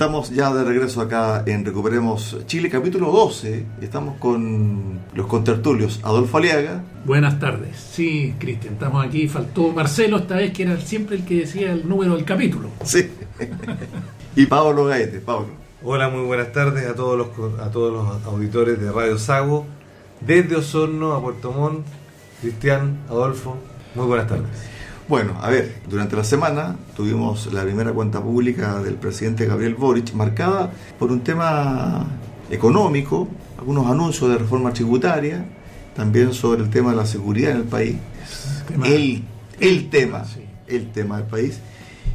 Estamos ya de regreso acá en Recuperemos Chile, capítulo 12. Estamos con los contertulios Adolfo Aliaga. Buenas tardes. Sí, Cristian, estamos aquí. Faltó Marcelo esta vez, que era siempre el que decía el número del capítulo. Sí. y Pablo Gaete. Pablo. Hola, muy buenas tardes a todos los, a todos los auditores de Radio Sago. Desde Osorno a Puerto Montt, Cristian, Adolfo, muy buenas tardes. Bueno, a ver, durante la semana tuvimos la primera cuenta pública del presidente Gabriel Boric marcada por un tema económico, algunos anuncios de reforma tributaria, también sobre el tema de la seguridad en el país. el, el tema, el tema del país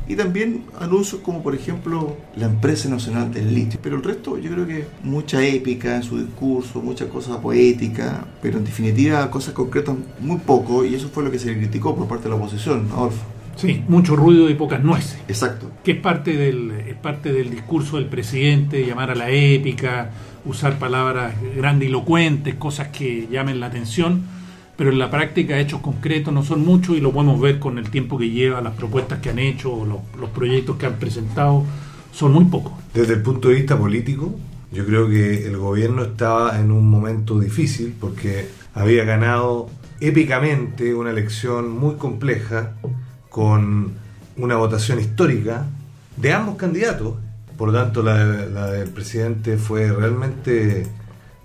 y también anuncios como por ejemplo la empresa nacional del litio. Pero el resto yo creo que mucha épica en su discurso, mucha cosa poética, pero en definitiva cosas concretas muy poco y eso fue lo que se le criticó por parte de la oposición, Adolfo. Sí, mucho ruido y pocas nueces. Exacto. Que es parte del, es parte del discurso del presidente, llamar a la épica, usar palabras grandilocuentes, cosas que llamen la atención pero en la práctica hechos concretos no son muchos y lo podemos ver con el tiempo que lleva, las propuestas que han hecho los, proyectos que han presentado, son muy pocos. Desde el punto de vista político, yo creo que el gobierno estaba en un momento difícil porque había ganado épicamente una elección muy compleja con una votación histórica de ambos candidatos. Por lo tanto, la, la del presidente fue realmente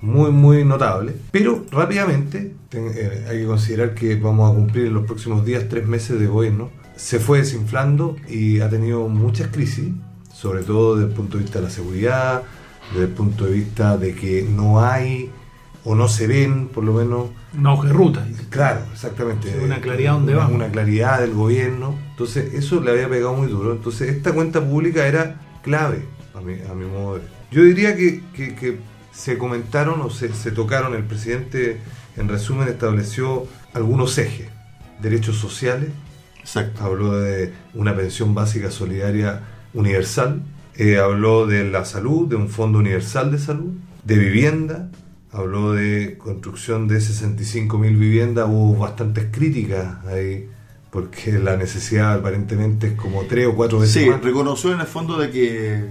muy, muy notable. Pero rápidamente, eh, hay que considerar que vamos a cumplir en los próximos días tres meses de gobierno. Se fue desinflando y ha tenido muchas crisis, sobre todo desde el punto de vista de la seguridad, desde el punto de vista de que no hay o no se ven, por lo menos. Una hoja de ruta. Claro, exactamente. una claridad donde va. Una claridad del gobierno. Entonces, eso le había pegado muy duro. Entonces, esta cuenta pública era clave, a mi, a mi modo de ver. Yo diría que, que se comentaron o se, tocaron, el presidente en resumen estableció algunos ejes, derechos sociales, habló de una pensión básica solidaria universal, eh, habló de la salud, de un fondo universal de salud, de vivienda, habló de construcción de 65 mil viviendas, hubo bastantes críticas ahí porque la necesidad aparentemente es como tres o cuatro veces sí, reconoció en el fondo de que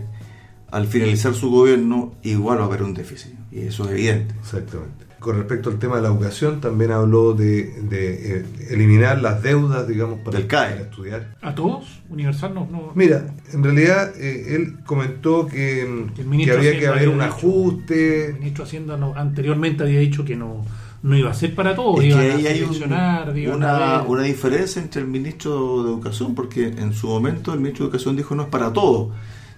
al finalizar su gobierno igual va a haber un déficit, y eso es evidente. Exactamente. Con respecto al tema de la educación, también habló de, eh, eliminar las deudas, digamos, para, Del CAE. estudiar. ¿A todos? ¿Universal no? Mira, en realidad eh, él comentó que, que, había que haber un ajuste. el ministro Hacienda anteriormente había dicho que no, no iba a ser para todos. Es que ahí hay una, una diferencia entre el ministro de Educación, porque en su momento el ministro de Educación dijo no es para todos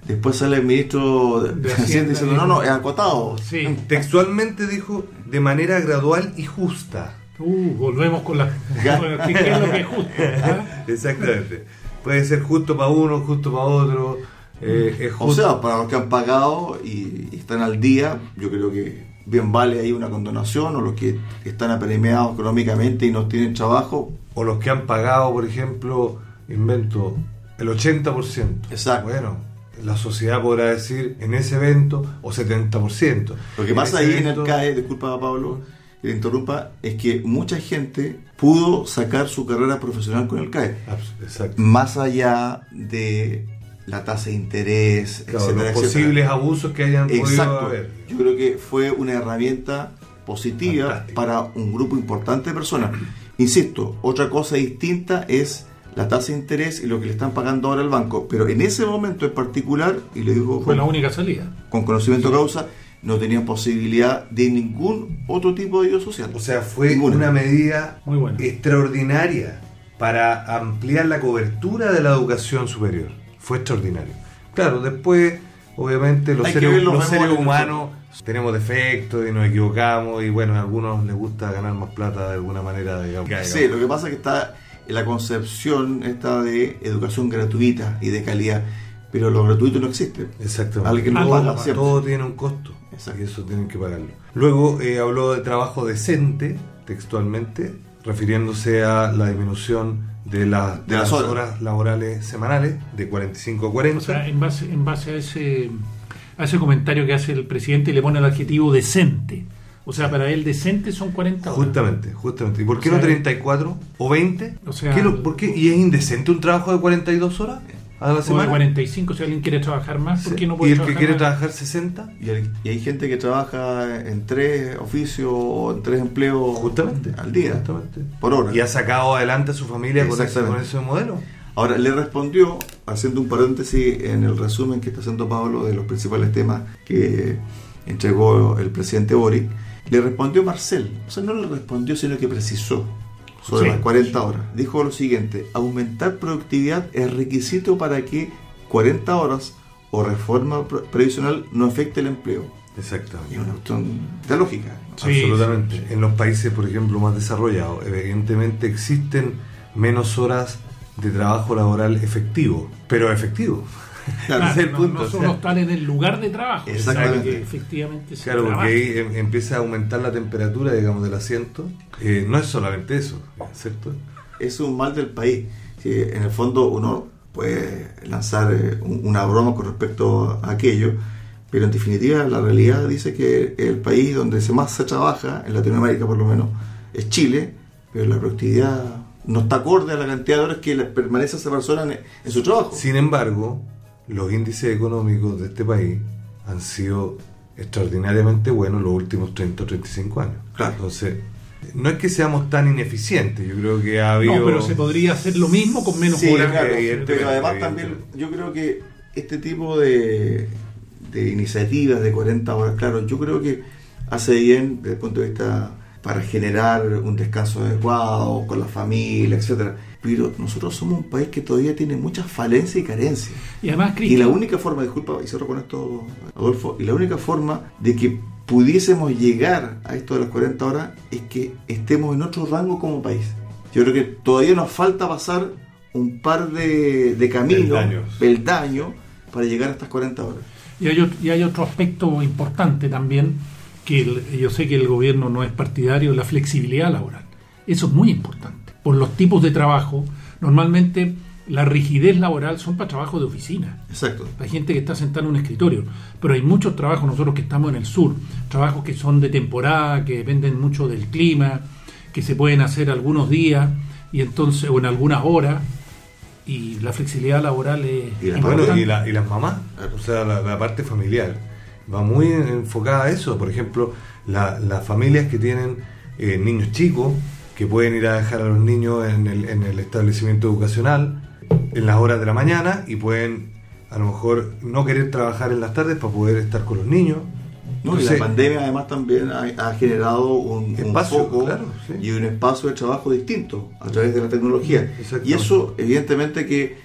Después sale el ministro de, Hacienda diciendo, no, no, es acotado. Sí. Textualmente dijo, de manera gradual y justa. Uh, volvemos con la... ¿Qué, es lo que es justo? ¿Ah? Exactamente. Puede ser justo para uno, justo para otro. Eh, es justo. O sea, para los que han pagado y, están al día, yo creo que bien vale ahí una condonación, o los que están apremiados económicamente y no tienen trabajo. O los que han pagado, por ejemplo, invento, el 80%. Exacto. Bueno, la sociedad podrá decir en ese evento o 70%. Lo que pasa ahí en el CAE, disculpa Pablo, que le interrumpa, es que mucha gente pudo sacar su carrera profesional con el CAE. Exacto. Más allá de la tasa de interés, los posibles abusos que hayan podido haber. Yo creo que fue una herramienta positiva para un grupo importante de personas. Insisto, otra cosa distinta es la tasa de interés y lo que le están pagando ahora al banco. Pero en ese momento en particular, y le digo... Fue la única salida. Con conocimiento de causa, no tenían posibilidad de ningún otro tipo de ayuda social. O sea, fue una medida Muy buena. extraordinaria para ampliar la cobertura de la educación superior. Fue extraordinario. Claro, después, obviamente, los seres, humanos tenemos defectos y nos equivocamos y bueno, a algunos les gusta ganar más plata de alguna manera. Digamos. Sí, lo que pasa es que está la concepción esta de educación gratuita y de calidad. pero lo gratuito no existe. Exactamente. Alguien lo paga. Todo tiene un costo. Exacto. Y eso tienen que pagarlo. Luego eh, habló de trabajo decente, textualmente, refiriéndose a la disminución de, la- de De las las horas. horas laborales semanales de 45 a 40. O sea, en base, en base a ese a ese comentario que hace el presidente le pone el adjetivo decente. O sea, para él decente son 40 horas. Justamente, justamente. ¿Y por qué O sea, no 34 o 20? o sea, ¿Qué lo- ¿Por qué? ¿Y es indecente un trabajo de 42 horas a la O de semana? 45, si alguien quiere trabajar más, ¿por qué no ¿Y puede el que trabajar quiere más? trabajar 60? Y hay, y hay gente que trabaja en tres oficios o en tres empleos Justamente. al día, Justamente. por hora. Y ha sacado adelante a su familia con ese, con ese modelo. Ahora, le respondió, haciendo un paréntesis en el resumen que está haciendo Pablo de los principales temas que entregó el presidente Boric, le respondió Marcel. O sea, no le respondió, sino que precisó sobre Sí. las 40 horas. Dijo lo siguiente, aumentar productividad es requisito para que 40 horas o reforma pre- previsional no afecte el empleo. Y Exactamente. es una cuestión de lógica. ¿no? Sí, Absolutamente. sí, sí. En los países, por ejemplo, más desarrollados, evidentemente existen menos horas de trabajo laboral efectivo, pero efectivo. Claro, es el no, punto, no o solo sea, estar en el lugar de trabajo, Exactamente. que efectivamente se Claro, porque ahí em- empieza a aumentar la temperatura, digamos, del asiento. Eh, no es solamente eso, ¿cierto? es un mal del país. Que en el fondo uno puede lanzar eh, un- una broma con respecto a aquello, pero en definitiva la realidad dice que el país donde se más se trabaja, en Latinoamérica por lo menos, es Chile, pero la productividad no está acorde a la cantidad de horas que permanece esa persona en, en su trabajo. Sin embargo, los índices económicos de este país han sido extraordinariamente buenos los últimos 30 o 35 años. Claro. Entonces, no es que seamos tan ineficientes, yo creo que ha habido... No, pero se podría hacer lo mismo con menos Sí, horas. claro, pero además también yo creo que este tipo de, de iniciativas de 40 horas, claro, yo creo que hace bien desde el punto de vista para generar un descanso adecuado con la familia, etcétera. Pero nosotros somos un país que todavía tiene muchas falencias y carencias. Y además, Y Cristian, la única forma, disculpa, y cierro con esto, Adolfo, y la única forma de que pudiésemos llegar a esto de las 40 horas es que estemos en otro rango como país. Yo creo que todavía nos falta pasar un par de, de caminos, Peldaños. peldaños, para llegar a estas 40 horas. Y hay, ot- y hay otro aspecto importante también, que el- yo sé que el gobierno no es partidario, la flexibilidad laboral. Eso es muy importante. Por los tipos de trabajo, normalmente la rigidez laboral son para trabajo de oficina. Exacto. Hay gente que está sentada en un escritorio, pero hay muchos trabajos, nosotros que estamos en el sur, trabajos que son de temporada, que dependen mucho del clima, que se pueden hacer algunos días y entonces o en algunas horas y la flexibilidad laboral es Y la- Bueno, y, la- y las mamás, o sea, la, la parte familiar, va muy enfocada a eso. Por ejemplo, la- las familias que tienen eh, niños chicos, que pueden ir a dejar a los niños en el, en el establecimiento educacional en las horas de la mañana y pueden a lo mejor no querer trabajar en las tardes para poder estar con los niños. No, y la pandemia además también ha, ha generado un, un Espacio, foco claro, sí. y un espacio de trabajo distinto a través de la tecnología. Y eso evidentemente que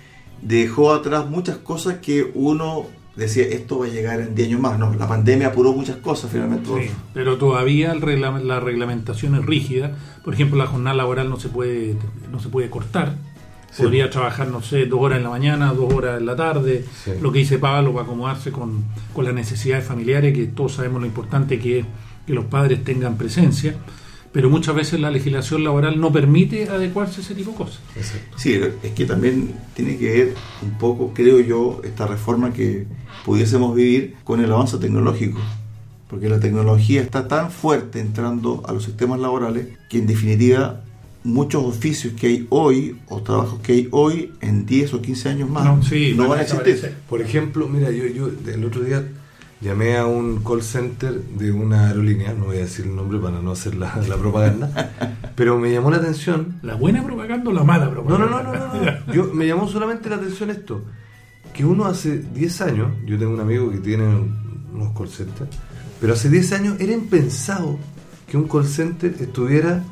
dejó atrás muchas cosas que uno decía, esto va a llegar en 10 años más. No, la pandemia apuró muchas cosas finalmente. Sí, pero todavía el regla- la reglamentación es rígida. Por ejemplo, la jornada laboral no se puede no se puede cortar. Sí. Podría trabajar, no sé, dos horas en la mañana, dos horas en la tarde. Sí. Lo que dice Pablo va a acomodarse con, con las necesidades familiares, que todos sabemos lo importante que es que los padres tengan presencia. Pero muchas veces la legislación laboral no permite adecuarse a ese tipo de cosas. Exacto. Sí, es que también tiene que ver un poco, creo yo, esta reforma que pudiésemos vivir con el avance tecnológico. Porque la tecnología está tan fuerte entrando a los sistemas laborales que en definitiva muchos oficios que hay hoy o trabajos que hay hoy en 10 o 15 años más No, sí, no van a existir. Por ejemplo, mira, yo, yo el otro día llamé a un call center de una aerolínea, no voy a decir el nombre para no hacer la, la propaganda, pero me llamó la atención. ¿La buena propaganda o la mala propaganda? no, no, no, no, no. Yo, me llamó solamente la atención esto, que uno hace 10 años, yo tengo un amigo que tiene unos call centers, pero hace 10 años era impensado que un call center estuviera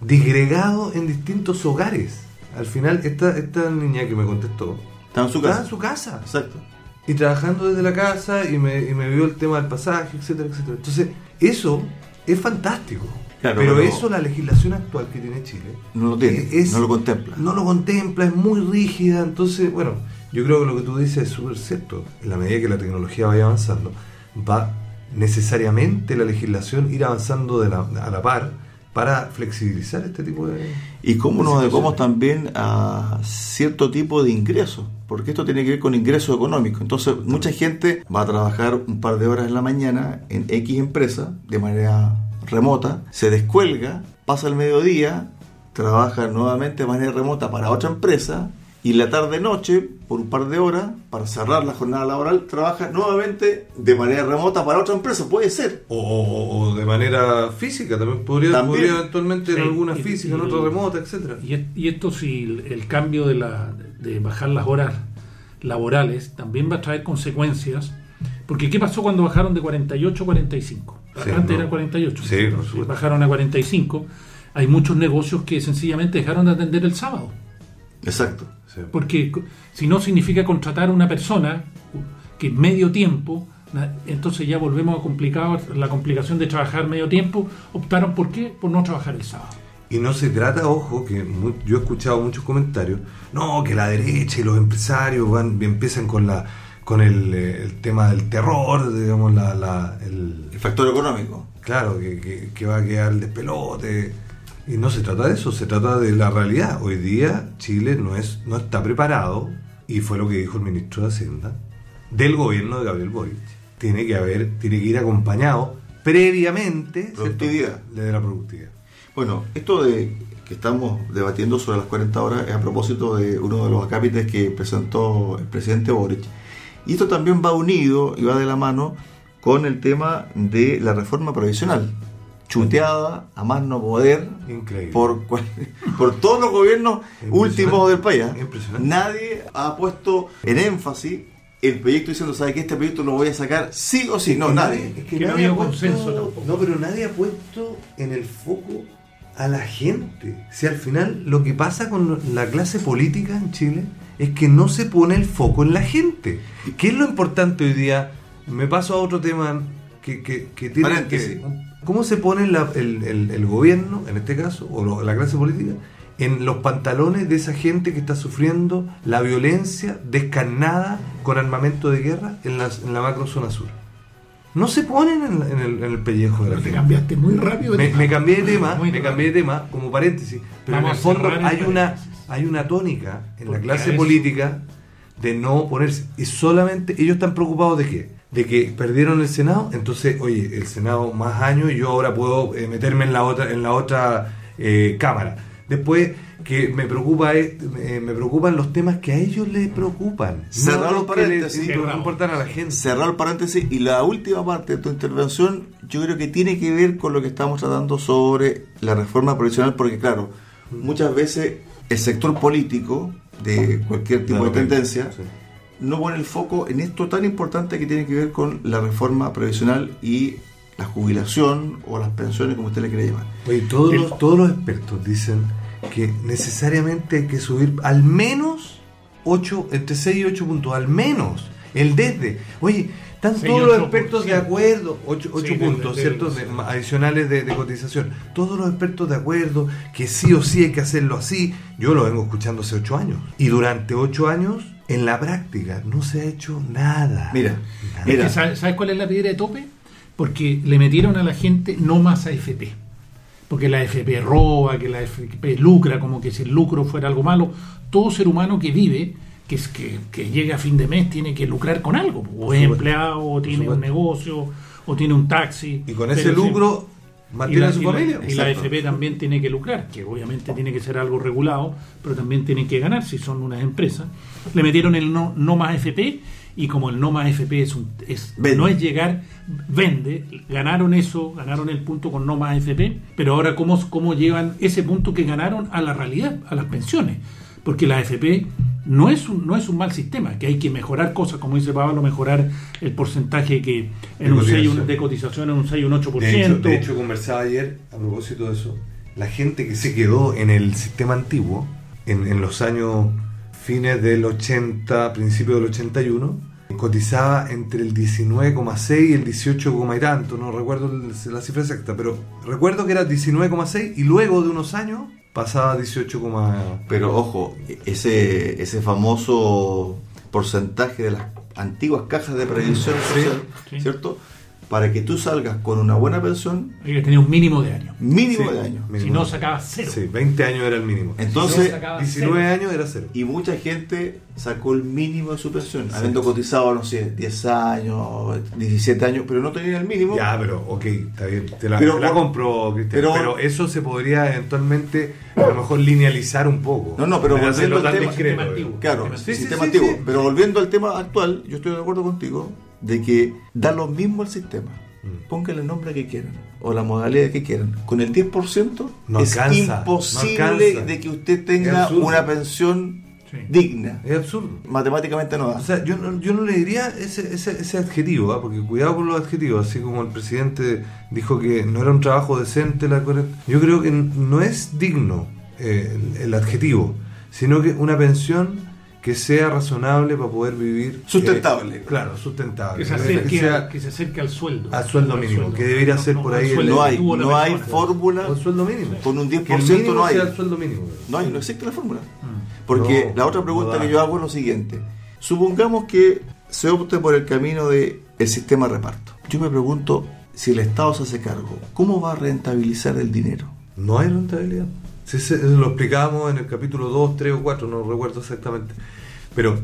disgregado en distintos hogares. Al final, esta, esta niña que me contestó, Está en su estaba casa. en su casa Exacto. Y trabajando desde la casa y me, y me vio el tema del pasaje, etcétera, etcétera. Entonces, eso es fantástico. Claro, pero, pero- eso la legislación actual que tiene Chile No lo tiene, es- no lo contempla. no lo contempla, es muy rígida, entonces, bueno, yo creo que lo que tú dices es súper cierto. En la medida que la tecnología vaya avanzando, va necesariamente la legislación ir avanzando de la- a la par para flexibilizar este tipo de... Y cómo nos de adecuamos también a cierto tipo de ingresos, porque esto tiene que ver con ingresos económicos. Entonces, mucha gente va a trabajar un par de horas en la mañana en X empresa de manera remota, se descuelga, pasa el mediodía, trabaja nuevamente de manera remota para otra empresa y la tarde-noche, por un par de horas, para cerrar la jornada laboral, trabaja nuevamente de manera remota para otra empresa. Puede ser. O, o- o de manera física, también podría, También. podría eventualmente en alguna y- física, en otra remota, etcétera. Y, es- y esto si el, el cambio de, la, de bajar las horas laborales también va a traer consecuencias. Porque ¿qué pasó cuando bajaron de 48 a 45? Sí, Antes no. era 48. Sí, por supuesto. bajaron a 45. Hay muchos negocios que sencillamente dejaron de atender el sábado. Exacto. Sí. Porque si no significa contratar a una persona que medio tiempo, entonces ya volvemos a complicado, la complicación de trabajar medio tiempo. Optaron por qué? Por no trabajar el sábado. Y no se trata, ojo, que mu- yo he escuchado muchos comentarios, no, que la derecha y los empresarios van empiezan con la con el, eh, el tema del terror, digamos, la, la- el, El factor económico. claro, que, que- que va a quedar el despelote. Y no se trata de eso, se trata de la realidad. Hoy día Chile no, es, no está preparado, y fue lo que dijo el ministro de Hacienda, del gobierno de Gabriel Boric. Tiene que haber, tiene que ir acompañado previamente de la productividad. Bueno, esto de que estamos debatiendo sobre las 40 horas es a propósito de uno de los acápites que presentó el presidente Boric. Y esto también va unido y va de la mano con el tema de la reforma provisional, chuteada a más no poder Increíble. por, cual- por todos los gobiernos últimos del país. ¿eh? Impresionante. Nadie ha puesto en énfasis el proyecto diciendo, ¿sabe que este proyecto lo voy a sacar sí o sí? No, que nadie. es Que no nadie había ha puesto- consenso tampoco. No, pero nadie ha puesto en el foco a la gente. Si al final lo que pasa con la clase política en Chile es que no se pone el foco en la gente. ¿Qué es lo importante hoy día? Me paso a otro tema que, que, que tiene Paréntesis. que... ¿Cómo se pone la- el, el- el gobierno, en este caso, o lo- la clase política, en los pantalones de esa gente que está sufriendo la violencia descarnada con armamento de guerra en, las- en la macro zona sur? No se ponen en, en el, en el pellejo de la Te gente. cambiaste muy rápido. Me, cambié de tema, Muy me rápido. cambié de tema como paréntesis, pero Vamos en el a fondo cerrar el hay una hay una tónica en la clase política de no ponerse y solamente ellos están preocupados de qué? De que perdieron el Senado, entonces, oye, el Senado más años y yo ahora puedo eh, meterme en la otra en la otra eh, cámara. Después que me preocupa es, eh, me preocupan los temas que a ellos les preocupan, Cerrar los los que les paréntesis. impor- importan a la gente. cerrar el paréntesis y la última parte de tu intervención yo creo que tiene que ver con lo que estamos tratando sobre la reforma profesional porque claro, muchas veces el sector político de cualquier tipo Claro, de tendencia sí. No pone el foco en esto tan importante que tiene que ver con la reforma previsional y la jubilación o las pensiones como usted le quiere llamar. Oye, todos, El- los, todos los expertos dicen que necesariamente hay que subir al menos 8, entre 6 y 8 puntos, al menos. El desde. Oye, están todos los expertos de acuerdo, 8, Sí, del- puntos, adicionales de, de cotización. Todos los expertos de acuerdo que sí o sí hay que hacerlo así. Yo lo vengo escuchando hace 8 años. Y durante 8 años, en la práctica, no se ha hecho nada. Mira, Nada. Es mira, que ¿sabes, sabes cuál es la piedra de tope? Porque le metieron a la gente no más AFP. Porque la AFP roba, que la AFP lucra, como que si el lucro fuera algo malo. Todo ser humano que vive, que, es que, que llega a fin de mes, tiene que lucrar con algo. O es empleado, o tiene un negocio, o tiene un taxi. Y con ese lucro mantiene a su y la- familia. y la. AFP también tiene que lucrar, que obviamente tiene que ser algo regulado, pero también tienen que ganar si son unas empresas. Le metieron el no, no más AFP y como el no más AFP es, un, es no es llegar, vende, ganaron eso, ganaron el punto con no más AFP, pero ahora cómo, cómo llevan ese punto que ganaron a la realidad, a las pensiones. Porque la AFP no es un, no es un mal sistema, que hay que mejorar cosas, como dice Pablo, mejorar el porcentaje que De en un 6, cotización. un- de cotización en un 6 y un 8%. De hecho, de hecho, conversaba ayer a propósito de eso. La gente que se quedó en el sistema antiguo, en, en los años fines del 80, principios del 81, cotizaba entre el 19,6 y el 18, y tanto, no recuerdo la cifra exacta, pero recuerdo que era 19,6 y luego de unos años pasaba a 18, pero ojo, ese, ese famoso porcentaje de las antiguas cajas de previsión social, sí. ¿cierto? Para que tú salgas con una buena pensión, Hay que tener un mínimo de años. mínimo Sí. de años. Mínimo. Si no, sacabas cero. Sí, 20 años era el mínimo. Entonces, Si no, sacabas 19 cero. años era cero. y mucha gente sacó el mínimo de su pensión, habiendo cotizado, no sé, 10 años, 17 años, pero no tenían el mínimo. Ya, pero ok, está bien, te la, Pero te la compro, Cristian. Pero, pero- eso se podría eventualmente a lo mejor linealizar un poco. No, no, pero volviendo al tema- discreto, antiguo. Claro, Sistema- Sí, sí, sistema sí, antiguo. sí. Pero volviendo al tema actual, yo estoy de acuerdo contigo de que da lo mismo el sistema. Mm. Póngale el nombre que quieran o la modalidad que quieran. Con el 10% No es alcanza, imposible no alcanza. de que usted tenga una pensión Sí. digna. Es absurdo. Matemáticamente no da. O sea, yo no, yo no le diría ese, ese, ese adjetivo, ¿ah? porque cuidado con los adjetivos, así como el presidente dijo que no era un trabajo decente, la yo creo que n- no es digno eh, el, el adjetivo, sino que una pensión que sea razonable para poder vivir. Sustentable. eh, claro, sustentable. Que se, Que acerque, sea- que se acerque al sueldo. Al sueldo mínimo, que debería ser por ahí el- no que hay, no hay fórmula, Con sueldo mínimo. con un Que el 10% mínimo no hay. sea el sueldo mínimo. No hay, no existe la fórmula. Mm. Porque No, la otra pregunta que yo hago es lo siguiente. Supongamos que se opte por el camino de el sistema de reparto. Yo me pregunto si el Estado se hace cargo, ¿cómo va a rentabilizar el dinero? No hay rentabilidad. Sí, se- lo explicábamos en el capítulo 2, 3 o 4, no recuerdo exactamente. Pero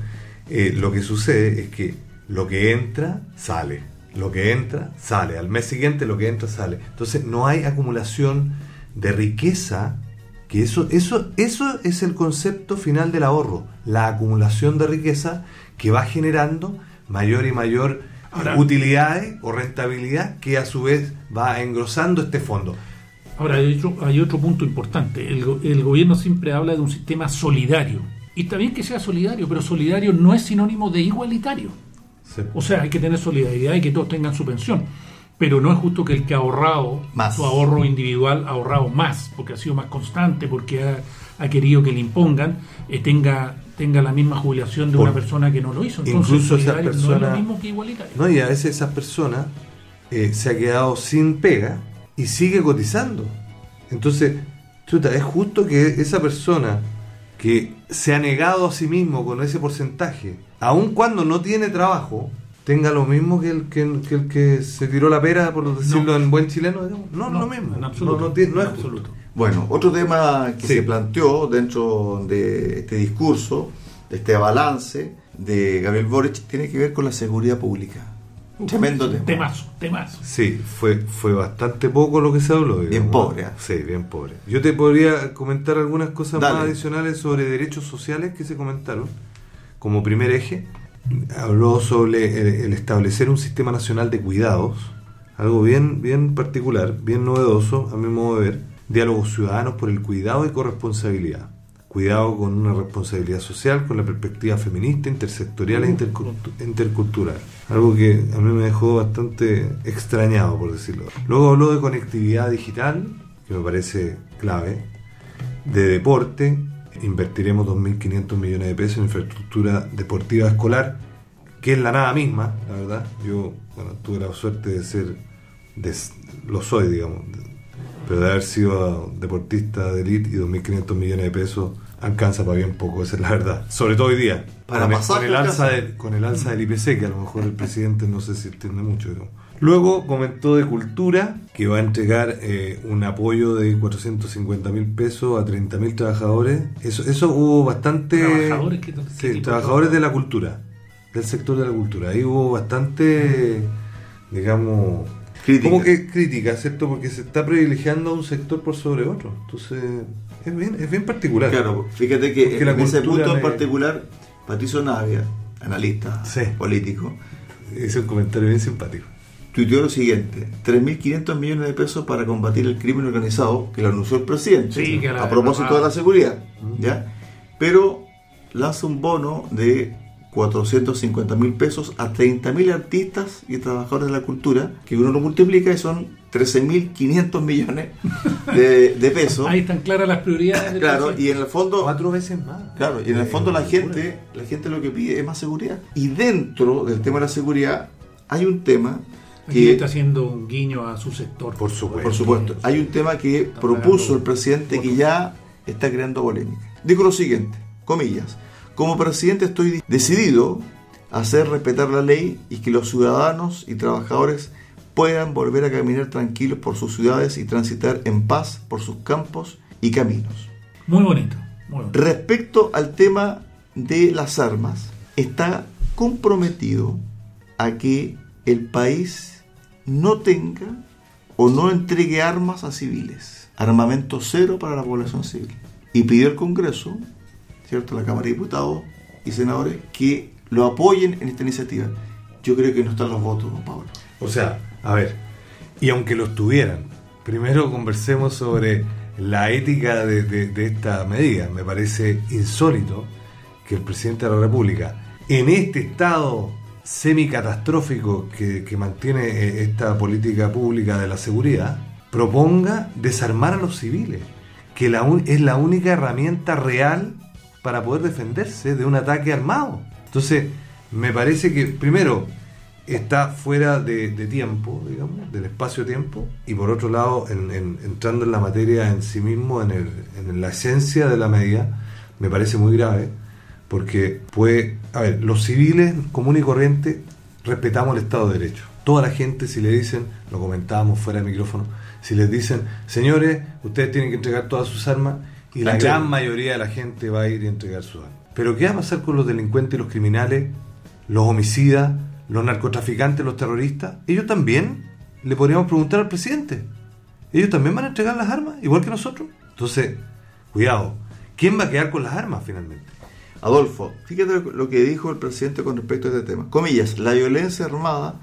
eh, lo que sucede es que lo que entra, sale. Lo que entra, sale. Al mes siguiente lo que entra, sale. Entonces no hay acumulación de riqueza. Que eso, eso, eso es el concepto final del ahorro. La acumulación de riqueza que va generando mayor y mayor Ahora- utilidades o rentabilidad que a su vez va engrosando este fondo. Ahora, hay otro, hay otro punto importante. El, go- el gobierno siempre habla de un sistema solidario. Y está bien que sea solidario, pero solidario no es sinónimo de igualitario. Sí. O sea, hay que tener solidaridad y que todos tengan su pensión. Pero no es justo que el que ha ahorrado Más. su ahorro individual ha ahorrado más, porque ha sido más constante, porque ha, ha querido que le impongan, eh, tenga, tenga la misma jubilación de Por- una persona que no lo hizo. Entonces, incluso esa solidario no es lo mismo que igualitario. No, y a veces esa persona eh, se ha quedado sin pega y sigue cotizando. Entonces, chuta, es justo que esa persona que se ha negado a sí mismo con ese porcentaje, aun cuando no tiene trabajo, tenga lo mismo que el que, que el que se tiró la pera, por decirlo en buen chileno. digamos. No, No, lo mismo. en absoluto, No, no tiene- no en es absoluto. Bueno, otro tema que Sí. se planteó dentro de este discurso, de este balance de Gabriel Boric, tiene que ver con la seguridad pública. Tremendo tema. Temazo, temazo. Sí, fue, fue bastante poco lo que se habló. Bien pobre, ¿eh? Sí, bien pobre. Yo te podría comentar algunas cosas Dale. más adicionales sobre derechos sociales que se comentaron. Como primer eje, habló sobre el, el establecer un sistema nacional de cuidados, algo bien, bien particular, bien novedoso, a mi modo de ver. Diálogos ciudadanos por el cuidado y corresponsabilidad. Cuidado con una responsabilidad social, con la perspectiva feminista, intersectorial e intercultu- intercultural. Algo que a mí me dejó bastante extrañado, por decirlo. Luego habló de conectividad digital, que me parece clave. De deporte, invertiremos 2.500 millones de pesos en infraestructura deportiva escolar, que es la nada misma, la verdad. Yo, bueno, tuve la suerte de ser, de- lo soy, digamos, pero de haber sido deportista de elite y 2.500 millones de pesos alcanza para bien poco, esa es la verdad. Sobre todo hoy día. Para con, el, pasaje con el alza de- con el alza del IPC, que a lo mejor el presidente no sé si entiende mucho. Luego comentó de cultura, que va a entregar eh, un apoyo de 450 mil pesos a 30 mil trabajadores. Eso, eso hubo bastante... ¿Trabajadores? ¿Qué- qué Sí, trabajadores de la cultura, del sector de la cultura. Ahí hubo bastante, digamos... Crítica. Como que crítica, ¿cierto? Porque se está privilegiando a un sector por sobre otro. Entonces, es bien, es bien particular. Claro, fíjate que Porque la en ese cultura punto en particular, Patricio Navia, analista Sí. político, Hice un comentario bien simpático. tuiteó lo siguiente: 3.500 millones de pesos para combatir el crimen organizado, que lo anunció el presidente, Sí, que la- a propósito de la seguridad. ¿ya? Pero lanza un bono de 450 mil pesos a 30 mil artistas y trabajadores de la cultura, que uno lo multiplica y son 13.500 millones de, de pesos. Ahí están claras las prioridades. Claro, y en el fondo Cuatro veces más. Claro, y en el Eh, fondo la gente, la gente lo que pide es más seguridad. Y dentro del tema de la seguridad hay un tema Aquí que, está haciendo un guiño a su sector. Por supuesto. por supuesto, hay un tema que propuso el presidente que ya está creando polémica. Dijo lo siguiente, comillas, Como presidente estoy decidido a hacer respetar la ley y que los ciudadanos y trabajadores puedan volver a caminar tranquilos por sus ciudades y transitar en paz por sus campos y caminos. Muy bonito. Muy bonito. Respecto al tema de las armas, está comprometido a que el país no tenga o no entregue armas a civiles. Armamento cero para la población civil. Y pidió al Congreso, ¿cierto? La Cámara de Diputados y Senadores, que lo apoyen en esta iniciativa. Yo creo que no están los votos, don Pablo. O sea, a ver, y aunque los tuvieran, primero conversemos sobre la ética de, de- esta medida. Me parece insólito que el presidente de la República, en este estado semicatastrófico que, que mantiene eh, esta política pública de la seguridad, proponga desarmar a los civiles, que la un- es la única herramienta real para poder defenderse de un ataque armado. Entonces, me parece que, primero, está fuera de, tiempo, digamos, del espacio-tiempo, y por otro lado, en- en- entrando en la materia en sí mismo, en, el- la esencia de la medida, me parece muy grave, porque puede, a ver, los civiles común y corriente respetamos el Estado de Derecho. Toda la gente, si le dicen, lo comentábamos fuera de micrófono, si les dicen, señores, ustedes tienen que entregar todas sus armas, y la gran mayoría de la gente va a ir y entregar sus armas. Pero ¿qué va a pasar con los delincuentes y los criminales, los homicidas, los narcotraficantes, los terroristas? Ellos también le podríamos preguntar al presidente. Ellos también van a entregar las armas, igual que nosotros. Entonces, cuidado, ¿quién va a quedar con las armas finalmente? Adolfo, fíjate lo que dijo el presidente con respecto a este tema. Comillas, la violencia armada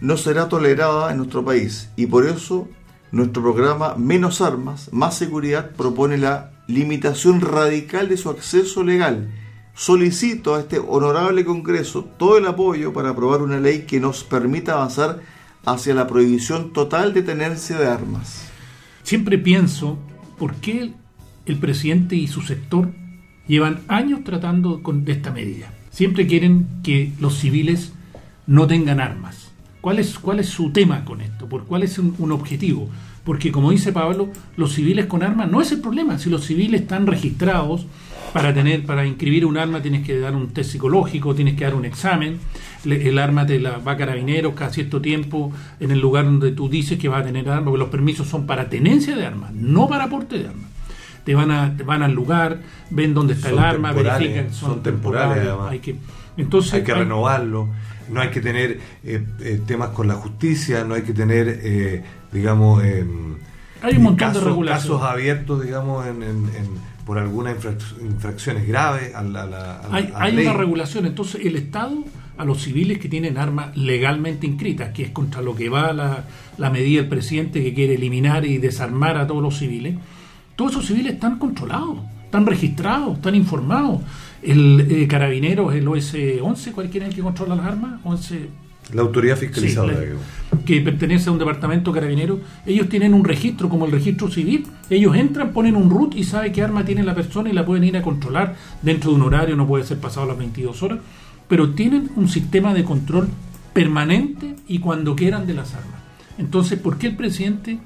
no será tolerada en nuestro país y por eso nuestro programa Menos Armas, Más Seguridad propone la limitación radical de su acceso legal. Solicito a este honorable Congreso todo el apoyo para aprobar una ley que nos permita avanzar hacia la prohibición total de tenencia de armas. Siempre pienso, ¿por qué el presidente y su sector llevan años tratando con, de esta medida? Siempre quieren que los civiles no tengan armas. ¿Cuál es, cuál es su tema con esto? ¿Por cuál es un, un objetivo? Porque como dice Pablo, los civiles con armas no es el problema. Si los civiles están registrados para tener, para inscribir un arma tienes que dar un test psicológico, tienes que dar un examen. Le- El arma te la va a carabineros cada cierto tiempo en el lugar donde tú dices que vas a tener armas, porque los permisos son para tenencia de armas, no para porte de armas. Te van a, te van al lugar, ven dónde está Son el arma, temporales, verifican, son temporales, además. Hay que, entonces hay que hay- renovarlo, no hay que tener eh, eh, temas con la justicia, no hay que tener, eh, digamos, eh, Hay un montón casos, de regulaciones. casos abiertos, digamos, en, en- en- por algunas infrac- infracciones graves a la, a la- a hay, hay ley. una regulación. Entonces, el Estado a los civiles que tienen armas legalmente inscritas, que es contra lo que va la, la medida del presidente que quiere eliminar y desarmar a todos los civiles, todos esos civiles están controlados, están registrados, están informados. El eh, carabinero, el OS-11, cualquiera el que controla las armas, 11 La autoridad fiscalizadora. Sí, que pertenece a un departamento carabinero, ellos tienen un registro como el registro civil. Ellos entran, ponen un root y saben qué arma tiene la persona y la pueden ir a controlar dentro de un horario, no puede ser pasado las 22 horas, pero tienen un sistema de control permanente y cuando quieran de las armas. Entonces, ¿por qué el presidente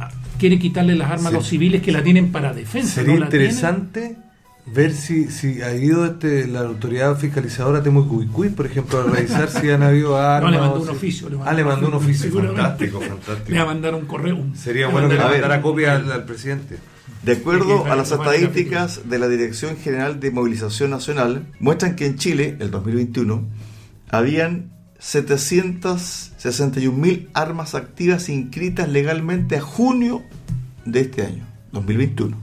ah, quiere quitarle las armas Sí. a los civiles que la tienen para defensa? Sería no tienen? Ver si, si ha ido este, la autoridad fiscalizadora a Temucuicuy, por ejemplo, a revisar si han habido armas. No, le mandó un si- oficio. ah, le mandó un oficio. Fantástico, fantástico. Le va a mandar un correo. Sería le bueno que le mandara copia al, al presidente. De acuerdo a las estadísticas de la Dirección General de Movilización Nacional, muestran que en Chile, el 2021, habían 761.000 armas activas inscritas legalmente a junio de este año, 2021.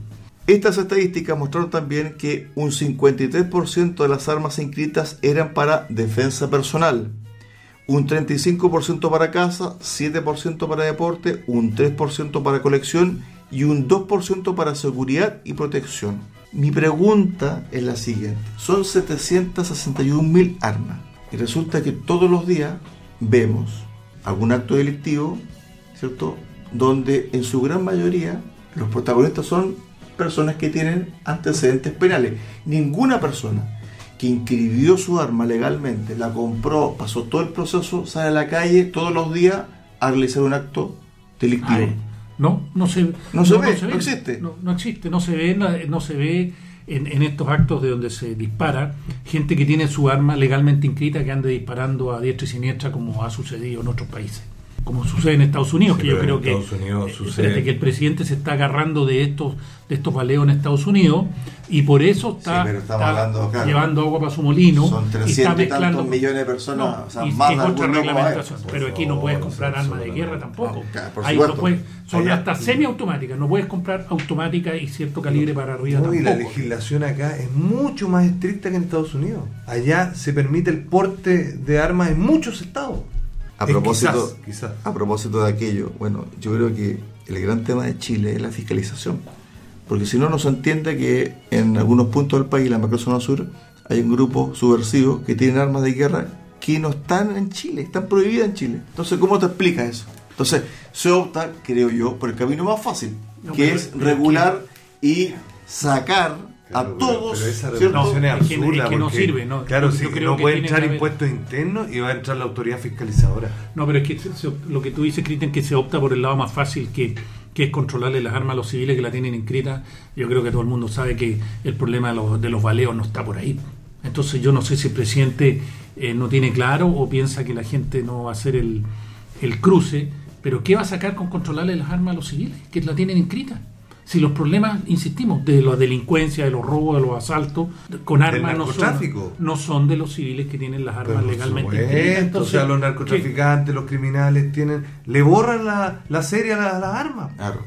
Estas estadísticas mostraron también que un 53% de las armas inscritas eran para defensa personal, un 35% para casa, 7% para deporte, un 3% para colección y un 2% para seguridad y protección. Mi pregunta es la siguiente. Son 761 mil armas y resulta que todos los días vemos algún acto delictivo, ¿cierto? Donde en su gran mayoría los protagonistas son personas que tienen antecedentes penales. Ninguna persona que inscribió su arma legalmente, la compró, pasó todo el proceso, sale a la calle todos los días a realizar un acto delictivo. Ay, no, no se, No se ve, no existe. No, no existe, no se ve, no, no se ve en, en estos actos de donde se dispara, gente que tiene su arma legalmente inscrita que ande disparando a diestra y siniestra como ha sucedido en otros países como sucede en Estados Unidos, Sí, que yo creo en que, Estados Unidos eh, sucede- espérate, que el presidente se está agarrando de estos de estos baleos en Estados Unidos y por eso está, Sí, pero estamos está hablando, claro, llevando agua para su molino son y 300 está y tantos mezclando millones de personas, No, o sea, y más es algunos reglamentación, pero aquí no puedes comprar armas de guerra tampoco. Ah, claro, por Ahí no puedes- son Allá- hasta semiautomáticas, no puedes comprar automáticas y cierto calibre para arriba No, y la tampoco. legislación acá es mucho más estricta que en Estados Unidos. Allá se permite el porte de armas en muchos estados. A propósito, quizás, quizás. a propósito de aquello, bueno, yo creo que el gran tema de Chile es la fiscalización. Porque si no, no se entiende que en algunos puntos del país, la macrozona sur, hay un grupo subversivo que tienen armas de guerra que no están en Chile, están prohibidas en Chile. Entonces, ¿cómo te explicas eso? Entonces, se opta, creo yo, por el camino más fácil, No, que pero- es regular y sacar a pero- todos. Pero esa No, es que- absurda. es que no porque, sirve, no. Claro, Yo sí, no puede entrar impuestos internos y va a entrar la autoridad fiscalizadora. No, pero es que se- se- lo que tú dices, Cristian, que se opta por el lado más fácil, que, que es controlarle las armas a los civiles que la tienen inscrita. Yo creo que todo el mundo sabe que el problema de los, de los baleos no está por ahí. Entonces yo no sé si el presidente eh, no tiene claro o piensa que la gente no va a hacer el, el cruce, pero ¿qué va a sacar con controlarle las armas a los civiles que la tienen inscrita? Si los problemas, insistimos, de la delincuencia, de los robos, de los asaltos, con armas no son, no son de los civiles que tienen las armas Pero legalmente supuesto, inscritas. o Entonces, sea, los ¿qué? narcotraficantes, los criminales tienen, le borran la, la serie a la- las armas. Claro.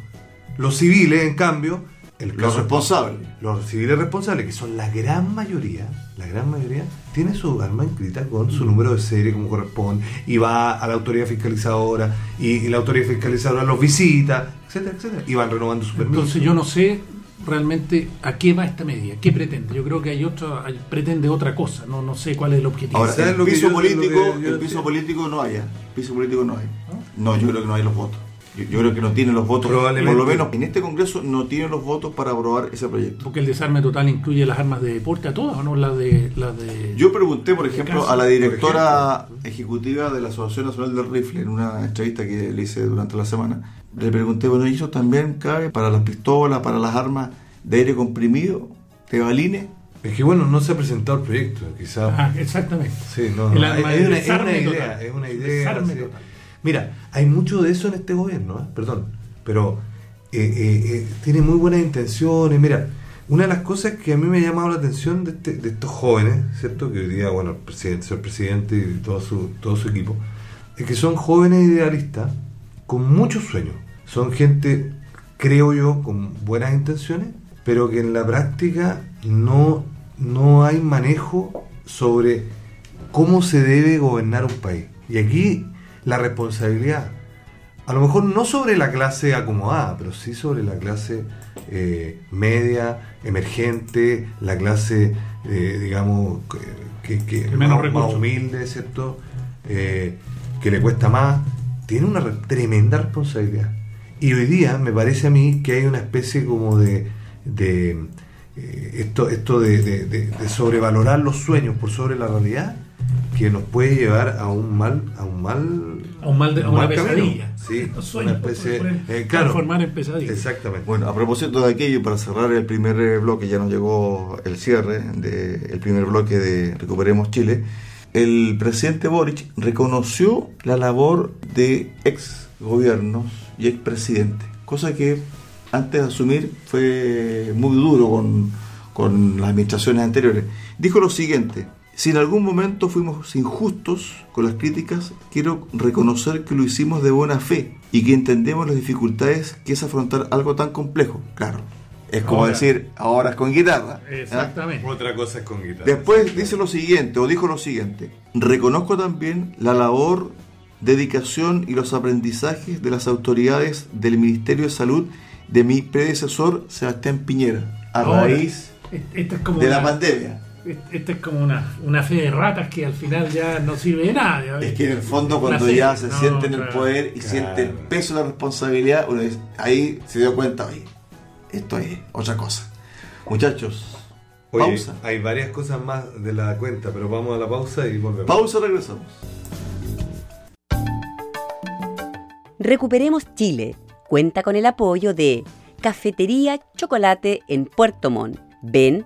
Los civiles, en cambio, el Los responsables. los civiles responsables, que son la gran mayoría, la gran mayoría, tiene su arma inscrita con su número de serie como corresponde, y va a la autoridad fiscalizadora, y, y la autoridad fiscalizadora los visita, etcétera, etcétera, y van renovando su permiso. Entonces yo no sé realmente a qué va esta medida, qué pretende. Yo creo que hay otra, hay- pretende otra cosa, no, no sé cuál es el objetivo. Ahora, ¿Sabes el piso yo- político, yo el piso político no hay, ¿eh? piso político no hay. No, yo creo que no hay los votos. Yo, yo creo que no tienen los votos. Probablemente. Por lo menos en este Congreso no tienen los votos para aprobar ese proyecto. Porque el desarme total incluye las armas de deporte a todas, ¿o no? Las de, las de... Yo pregunté, por ejemplo, caso, a la directora ejecutiva de la Asociación Nacional del Rifle en una entrevista que le hice durante la semana. Le pregunté, bueno, ¿y eso también cabe para las pistolas, para las armas de aire comprimido, de balines? Es que bueno, no se ha presentado el proyecto, quizás. Ah, exactamente. Sí, no, El no, arma hay- de hay una- es una idea, total. es una idea. Desarme sí. total. Mira, hay mucho de eso en este gobierno, ¿eh? perdón, pero eh, eh, tiene muy buenas intenciones. Mira, una de las cosas que a mí me ha llamado la atención de, este- de estos jóvenes, ¿cierto? Que hoy día, bueno, el presidente, el presidente y todo su, todo su equipo, es que son jóvenes idealistas con muchos sueños. Son gente, creo yo, con buenas intenciones, pero que en la práctica no, no hay manejo sobre cómo se debe gobernar un país. Y aquí la responsabilidad, a lo mejor no sobre la clase acomodada, pero sí sobre la clase eh, media, emergente, la clase, eh, digamos, que, que- menos más, humilde, ¿cierto? Eh, que le cuesta más, tiene una re- tremenda responsabilidad. Y hoy día me parece a mí que hay una especie como de, de eh, esto, esto de- de sobrevalorar los sueños por sobre la realidad que nos puede llevar a un mal, a un mal, A un mal de- a un una mal pesadilla. Sí, sueños una especie, eh, claro, transformar en pesadillas. Exactamente. Bueno, a propósito de aquello, para cerrar el primer eh, bloque, ya nos llegó el cierre del primer bloque de Recuperemos Chile, el presidente Boric reconoció la labor de ex gobiernos y ex presidentes, cosa que antes de asumir fue muy duro con, con las administraciones anteriores. Dijo lo siguiente, si en algún momento fuimos injustos con las críticas, quiero reconocer que lo hicimos de buena fe y que entendemos las dificultades que es afrontar algo tan complejo. Claro, es como Ahora. decir, ahora es con guitarra. ¿ah? Exactamente. Otra cosa es con guitarra. Después dice lo siguiente, o dijo lo siguiente, reconozco también la labor, dedicación y los aprendizajes de las autoridades del Ministerio de Salud de mi predecesor Sebastián Piñera, a Ahora, raíz Esta es como de la pandemia. Esta es como una, una fe de ratas que al final ya no sirve de nada. Es que en el fondo cuando ya se No, siente en el claro. poder y Claro. siente el peso de la responsabilidad, uno dice, ahí se dio cuenta, oye, esto es otra cosa. Muchachos, Oye, pausa. hay varias cosas más de la cuenta, pero vamos a la pausa y volvemos. Pausa, regresamos. Recuperemos Chile. Cuenta con el apoyo de Cafetería Chocolate en Puerto Montt, Ven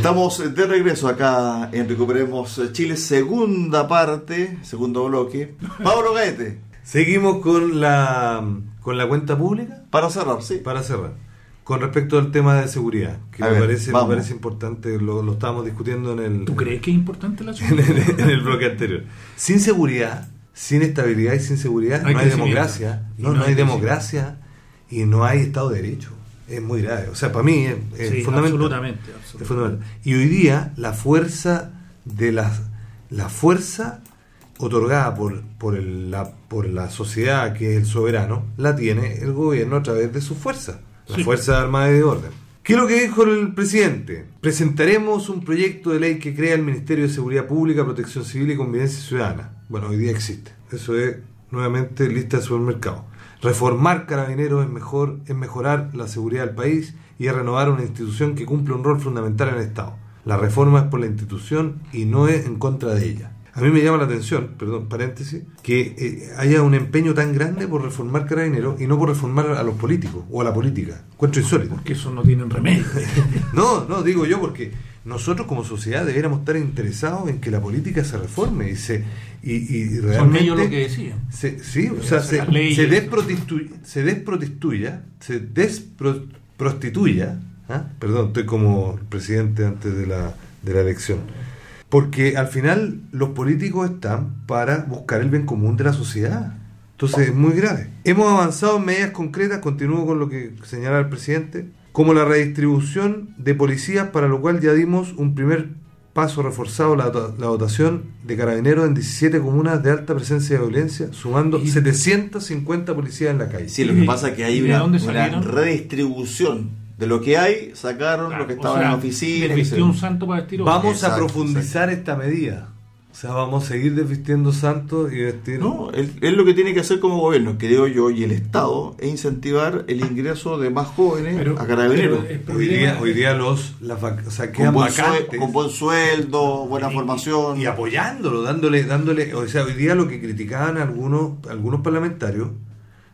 Estamos de regreso acá en Recuperemos Chile, segunda parte, segundo bloque. Pablo Gaete. Seguimos con la, con la cuenta pública. Para cerrar, sí. Para cerrar. Con respecto al tema de seguridad, que me, parece, me parece importante, lo, lo estábamos discutiendo en el... ¿Tú crees que es importante la seguridad? en, el, bloque anterior. Sin seguridad, sin estabilidad y sin seguridad, no hay democracia. No, no, hay democracia y no hay Estado de Derecho es muy grave. O sea, para mí es, fundamental. Absolutamente, Y hoy día la fuerza de las la fuerza otorgada por, por, el, la, por la sociedad que es el soberano, la tiene el gobierno a través de su fuerza, la Fuerza Armada y de Orden. ¿Qué es lo que dijo el presidente? Presentaremos un proyecto de ley que crea el Ministerio de Seguridad Pública, Protección Civil y Convivencia Ciudadana. Bueno, hoy día existe. Eso es nuevamente lista de supermercado. Reformar carabineros es mejor, es mejorar la seguridad del país y es renovar una institución que cumple un rol fundamental en el Estado. La reforma es por la institución y no es en contra de ella. A mí me llama la atención, perdón, paréntesis, que eh, haya un empeño tan grande por reformar carabineros y no por reformar a los políticos o a la política. Encuentro insólito. Porque eso no tienen remedio. no, no, digo yo porque nosotros como sociedad deberíamos estar interesados en que la política se reforme y se y, y realmente Son ellos lo que decían. se, sí, o sea, se, se, desprostitu- se desprostituya, ¿ah? perdón, estoy como presidente antes de la, de la elección, porque al final los políticos están para buscar el bien común de la sociedad. Entonces es muy grave. Hemos avanzado en medidas concretas, continúo con lo que señala el presidente, como la redistribución de policías, para lo cual ya dimos un primer paso reforzado la, dota- la dotación de carabineros en 17 comunas de alta presencia de violencia, sumando Y- 750 policías en la calle. Sí, lo que pasa es que hay ¿Y de una, redistribución de lo que hay, sacaron Claro, lo que o estaba sea, en la oficina. les qué sé vistió yo. un santo para vestir otro. Vamos a Exacto, profundizar esta medida. O sea, vamos a seguir desvistiendo santos y vestir... No, él lo que tiene que hacer como gobierno, creo yo, y el Estado, es incentivar el ingreso de más jóvenes Pero- a carabineros. Hoy día, hoy día los las vac- o sea, Con quedan buen, sue- vacantes con buen sueldo, buena y- formación. y apoyándolo, dándole, dándole, o sea, hoy día lo que criticaban algunos, algunos parlamentarios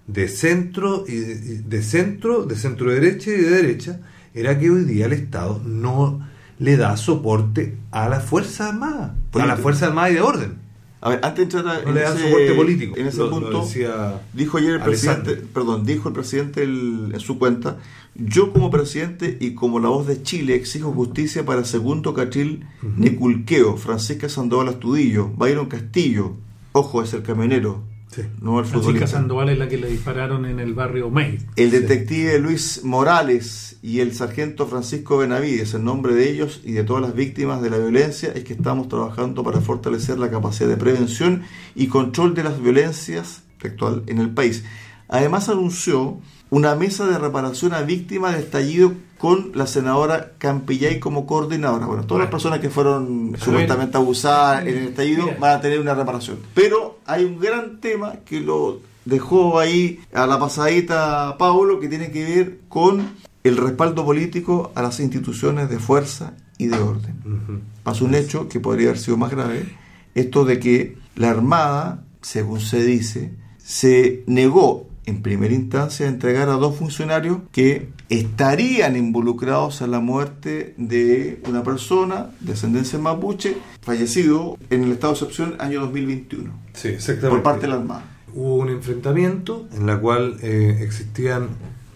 de centro y de, y de centro, de centro derecha y de derecha, era que hoy día el Estado no le da soporte a las Fuerzas Armadas, a Político. las Fuerzas Armadas y de orden. A ver, antes de entrar No en, le da ese, soporte político. en ese Lo- lo punto, decía dijo ayer el presidente, perdón, dijo el presidente el- en su cuenta, yo como presidente y como la voz de Chile exijo justicia para Segundo Catril Neculqueo, Francisca Sandoval Astudillo, Byron Castillo, ojo, es el camionero, Sí. no el Francisca. Sandoval es la que le dispararon en el barrio May. El detective Luis Morales y el sargento Francisco Benavides, en nombre de ellos y de todas las víctimas de la violencia, es que estamos trabajando para fortalecer la capacidad de prevención y control de las violencias textual en el país. Además anunció una mesa de reparación a víctimas de estallido con la senadora Campillay como coordinadora. Bueno, todas las personas que fueron supuestamente abusadas en el estallido Mira. van a tener una reparación. Pero hay un gran tema que lo dejó ahí a la pasadita Paulo que tiene que ver con el respaldo político a las instituciones de fuerza y de orden. Pasó un hecho que podría haber sido más grave, esto de que la Armada, según se dice, se negó en primera instancia a entregar a dos funcionarios que estarían involucrados en la muerte de una persona de ascendencia mapuche, fallecido en el estado de excepción año 2021, Sí, exactamente. por parte de la Armada. hubo un enfrentamiento en la cual eh, existían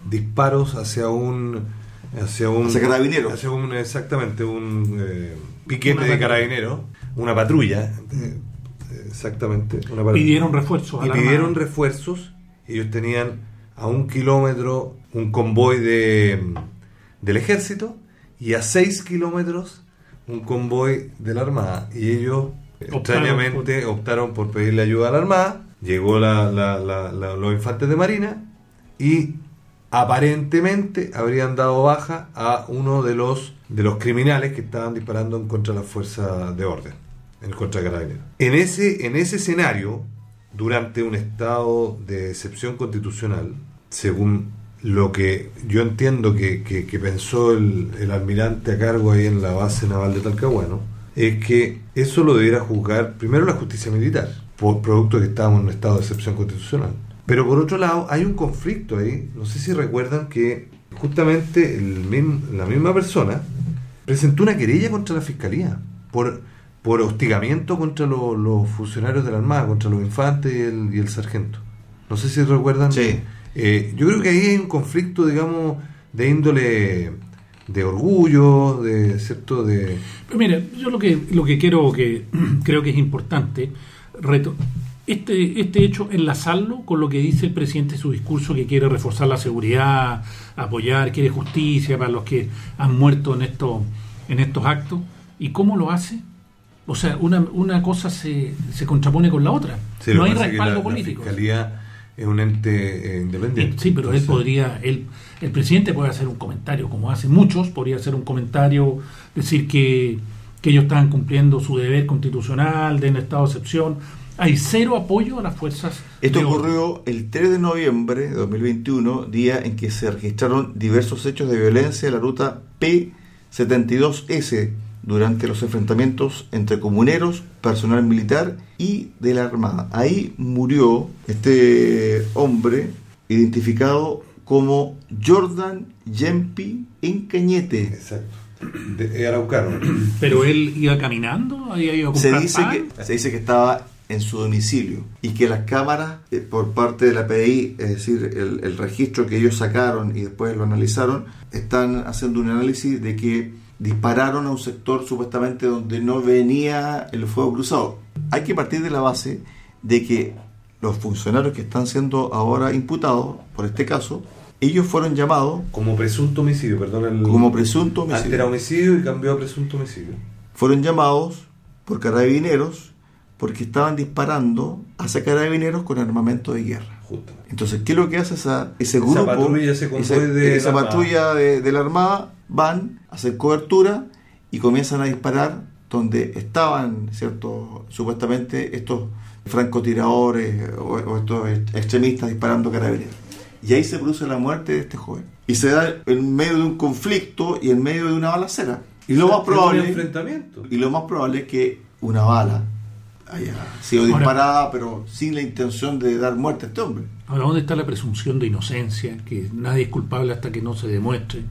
disparos hacia un hacia un Hacia carabineros. hacia un exactamente un eh, piquete Una de patrulla. carabineros una patrulla eh, exactamente una patrulla. Pidieron refuerzos y pidieron refuerzos ellos tenían a un kilómetro un convoy de del ejército y a seis kilómetros un convoy de la armada. Y ellos Optaron extrañamente optaron por pedirle ayuda a la armada. Llegó la- la- la- la- los infantes de marina y aparentemente habrían dado baja a uno de los de los criminales que estaban disparando en contra de las fuerzas de orden en contra de carabineros. En ese en ese escenario durante un estado de excepción constitucional según lo que yo entiendo que, que- pensó el, el almirante a cargo ahí en la base naval de Talcahuano es que eso lo debiera juzgar primero la justicia militar por producto de que estábamos en un estado de excepción constitucional pero por otro lado, hay un conflicto ahí. No sé si recuerdan que justamente el mismo- la misma persona presentó una querella contra la fiscalía por, por hostigamiento contra lo- los funcionarios de la Armada, contra los infantes y el, y el sargento. No sé si recuerdan. Sí. Eh, yo creo que ahí hay un conflicto, digamos, de índole de orgullo, de cierto, de Pero mira, yo lo que lo que quiero que creo que es importante reto- este este hecho enlazarlo con lo que dice el presidente en su discurso que quiere reforzar la seguridad, apoyar, quiere justicia para los que han muerto en estos en estos actos y cómo lo hace. O sea, una, una cosa se, se contrapone con la otra. Sí, no hay respaldo la- político. La es un ente eh, independiente. Sí, pero él podría, él, el presidente puede hacer un comentario, como hacen muchos, podría hacer un comentario, decir que, que ellos estaban cumpliendo su deber constitucional de en estado de excepción. Hay cero apoyo a las fuerzas. Esto de orden. ocurrió el 3 de noviembre de 2021, día en que se registraron diversos hechos de violencia en la ruta P72S durante los enfrentamientos entre comuneros, personal militar y de la Armada. Ahí murió este hombre identificado como Jordan Yempi Encañete. Exacto. De, Araucano. Pero él iba caminando, había ido a Se dice, pan. que, se dice que estaba en su domicilio y que las cámaras eh, por parte de la PDI, es decir, el, el registro que ellos sacaron y después lo analizaron, están haciendo un análisis de que dispararon a un sector supuestamente donde no venía el fuego cruzado. Hay que partir de la base de que los funcionarios que están siendo ahora imputados por este caso, ellos fueron llamados Como presunto homicidio, perdón. El, como presunto Antes homicidio. era homicidio y cambió a presunto homicidio. fueron llamados por carabineros porque estaban disparando hacia carabineros con armamento de guerra. Justamente. Entonces, ¿qué es lo que hace esa, ese Esa grupo? patrulla, ese convoy esa- de patrulla de, de la Armada van, hacen cobertura y comienzan a disparar donde estaban, ¿cierto? Supuestamente estos francotiradores o, o estos extremistas disparando carabineros. Y ahí se produce la muerte de este joven. Y se da en medio de un conflicto y en medio de una balacera. Y lo más probable... enfrentamiento. Y lo más probable es que una bala haya sido Ahora- disparada, pero sin la intención de dar muerte a este hombre. Ahora, ¿dónde está la presunción de inocencia? Que nadie es culpable hasta que no se demuestre.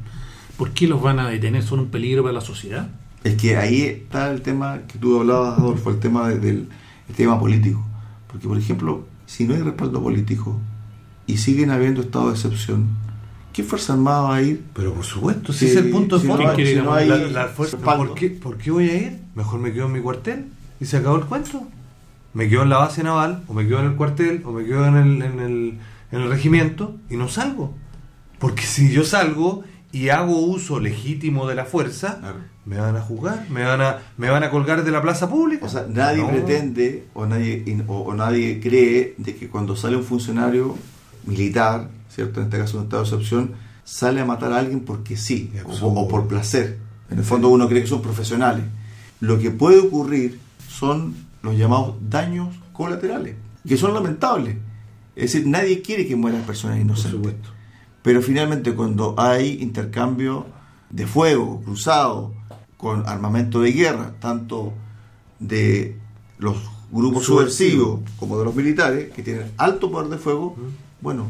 ¿Por qué los van a detener? ¿Son un peligro para la sociedad? Es que ahí está el tema que tú hablabas, Adolfo, el tema de- del el tema político. Porque, por ejemplo, si no hay respaldo político y siguen habiendo estado de excepción, ¿qué Fuerza Armada va a ir? Pero por supuesto, Sí, si es el punto de si no fondo. quiere si no hay La- la fuerza-. ¿por, qué, ¿Por qué voy a ir? Mejor me quedo en mi cuartel y se acabó el cuento. Me quedo en la base naval, o me quedo en el cuartel, o me quedo en el, en el, en el regimiento y no salgo. Porque si yo salgo y hago uso legítimo de la fuerza, Claro. me van a juzgar, me van a, me van a colgar de la plaza pública. O sea, nadie No. pretende o nadie, o, o nadie cree de que cuando sale un funcionario militar, ¿cierto? En este caso un estado de excepción, sale a matar a alguien porque sí, o, o por placer. En el fondo uno cree que son profesionales. Lo que puede ocurrir son los llamados daños colaterales, que son lamentables. Es decir, nadie quiere que mueran personas Por inocentes. supuesto. Pero finalmente cuando hay intercambio de fuego cruzado con armamento de guerra, tanto de los grupos Subversivos. como de los militares, que tienen alto poder de fuego, bueno,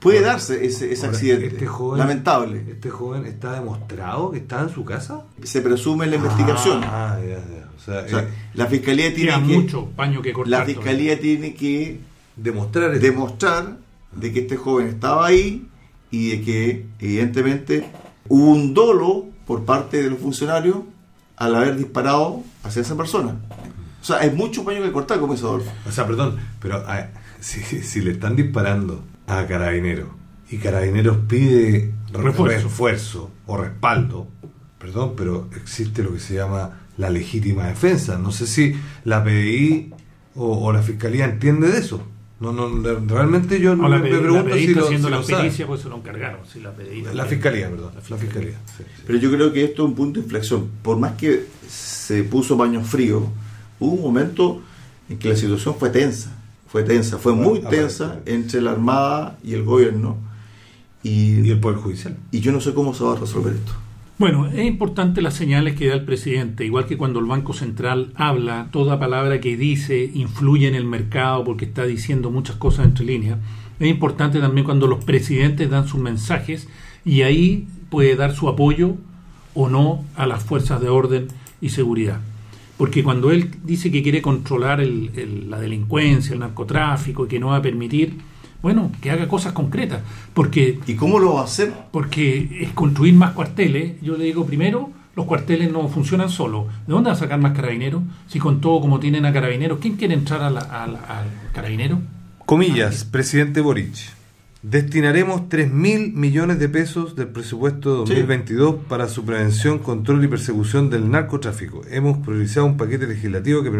puede Ahora- darse ese, ese Ahora, accidente. Este joven, lamentable. Este joven está demostrado que está en su casa. Se presume en la investigación. Ah, ya, ya. O sea, O sea, eh, la fiscalía tiene que mucho paño que cortar. la todavía. fiscalía tiene que demostrar demostrar de que este joven estaba ahí y de que evidentemente hubo un dolo por parte de los funcionarios al haber disparado hacia esa persona. O sea, hay mucho paño que cortar, como dice Adolfo. O sea, perdón, pero ah, si, si le están disparando a Carabineros y Carabineros pide re- Refuerzo. refuerzo o respaldo, perdón, pero existe lo que se llama la legítima defensa. No sé si la PDI o, o la Fiscalía entiende de eso. No, no, realmente yo No, la me, pregunto la si lo, haciendo si la lo sabe. pericia, pues se lo encargaron. Si la, La. Fiscalía, perdón. La La Fiscalía. sí, sí. Pero yo creo que esto es un punto de inflexión. Por más que se puso paño frío, hubo un momento en que la situación fue tensa. Fue tensa, fue muy tensa entre la Armada y el gobierno. Y, Y el Poder Judicial. y yo no sé cómo se va a resolver esto. Bueno, es importante las señales que da el presidente, igual que cuando el Banco Central habla, toda palabra que dice influye en el mercado porque está diciendo muchas cosas entre líneas. Es importante también cuando los presidentes dan sus mensajes y ahí puede dar su apoyo o no a las fuerzas de orden y seguridad. Porque cuando él dice que quiere controlar el- la delincuencia, el narcotráfico y que no va a permitir, bueno, que haga cosas concretas. Porque ¿Y cómo lo va a hacer? porque es construir más cuarteles. Yo le digo, primero, los cuarteles no funcionan solos. ¿De dónde va a sacar más carabineros? Si con todo como tienen a carabineros, ¿quién quiere entrar a la- a la- al carabinero? Comillas, presidente Boric. Destinaremos 3 mil millones de pesos del presupuesto 2022 para su prevención, control y persecución del narcotráfico. Hemos priorizado un paquete legislativo que,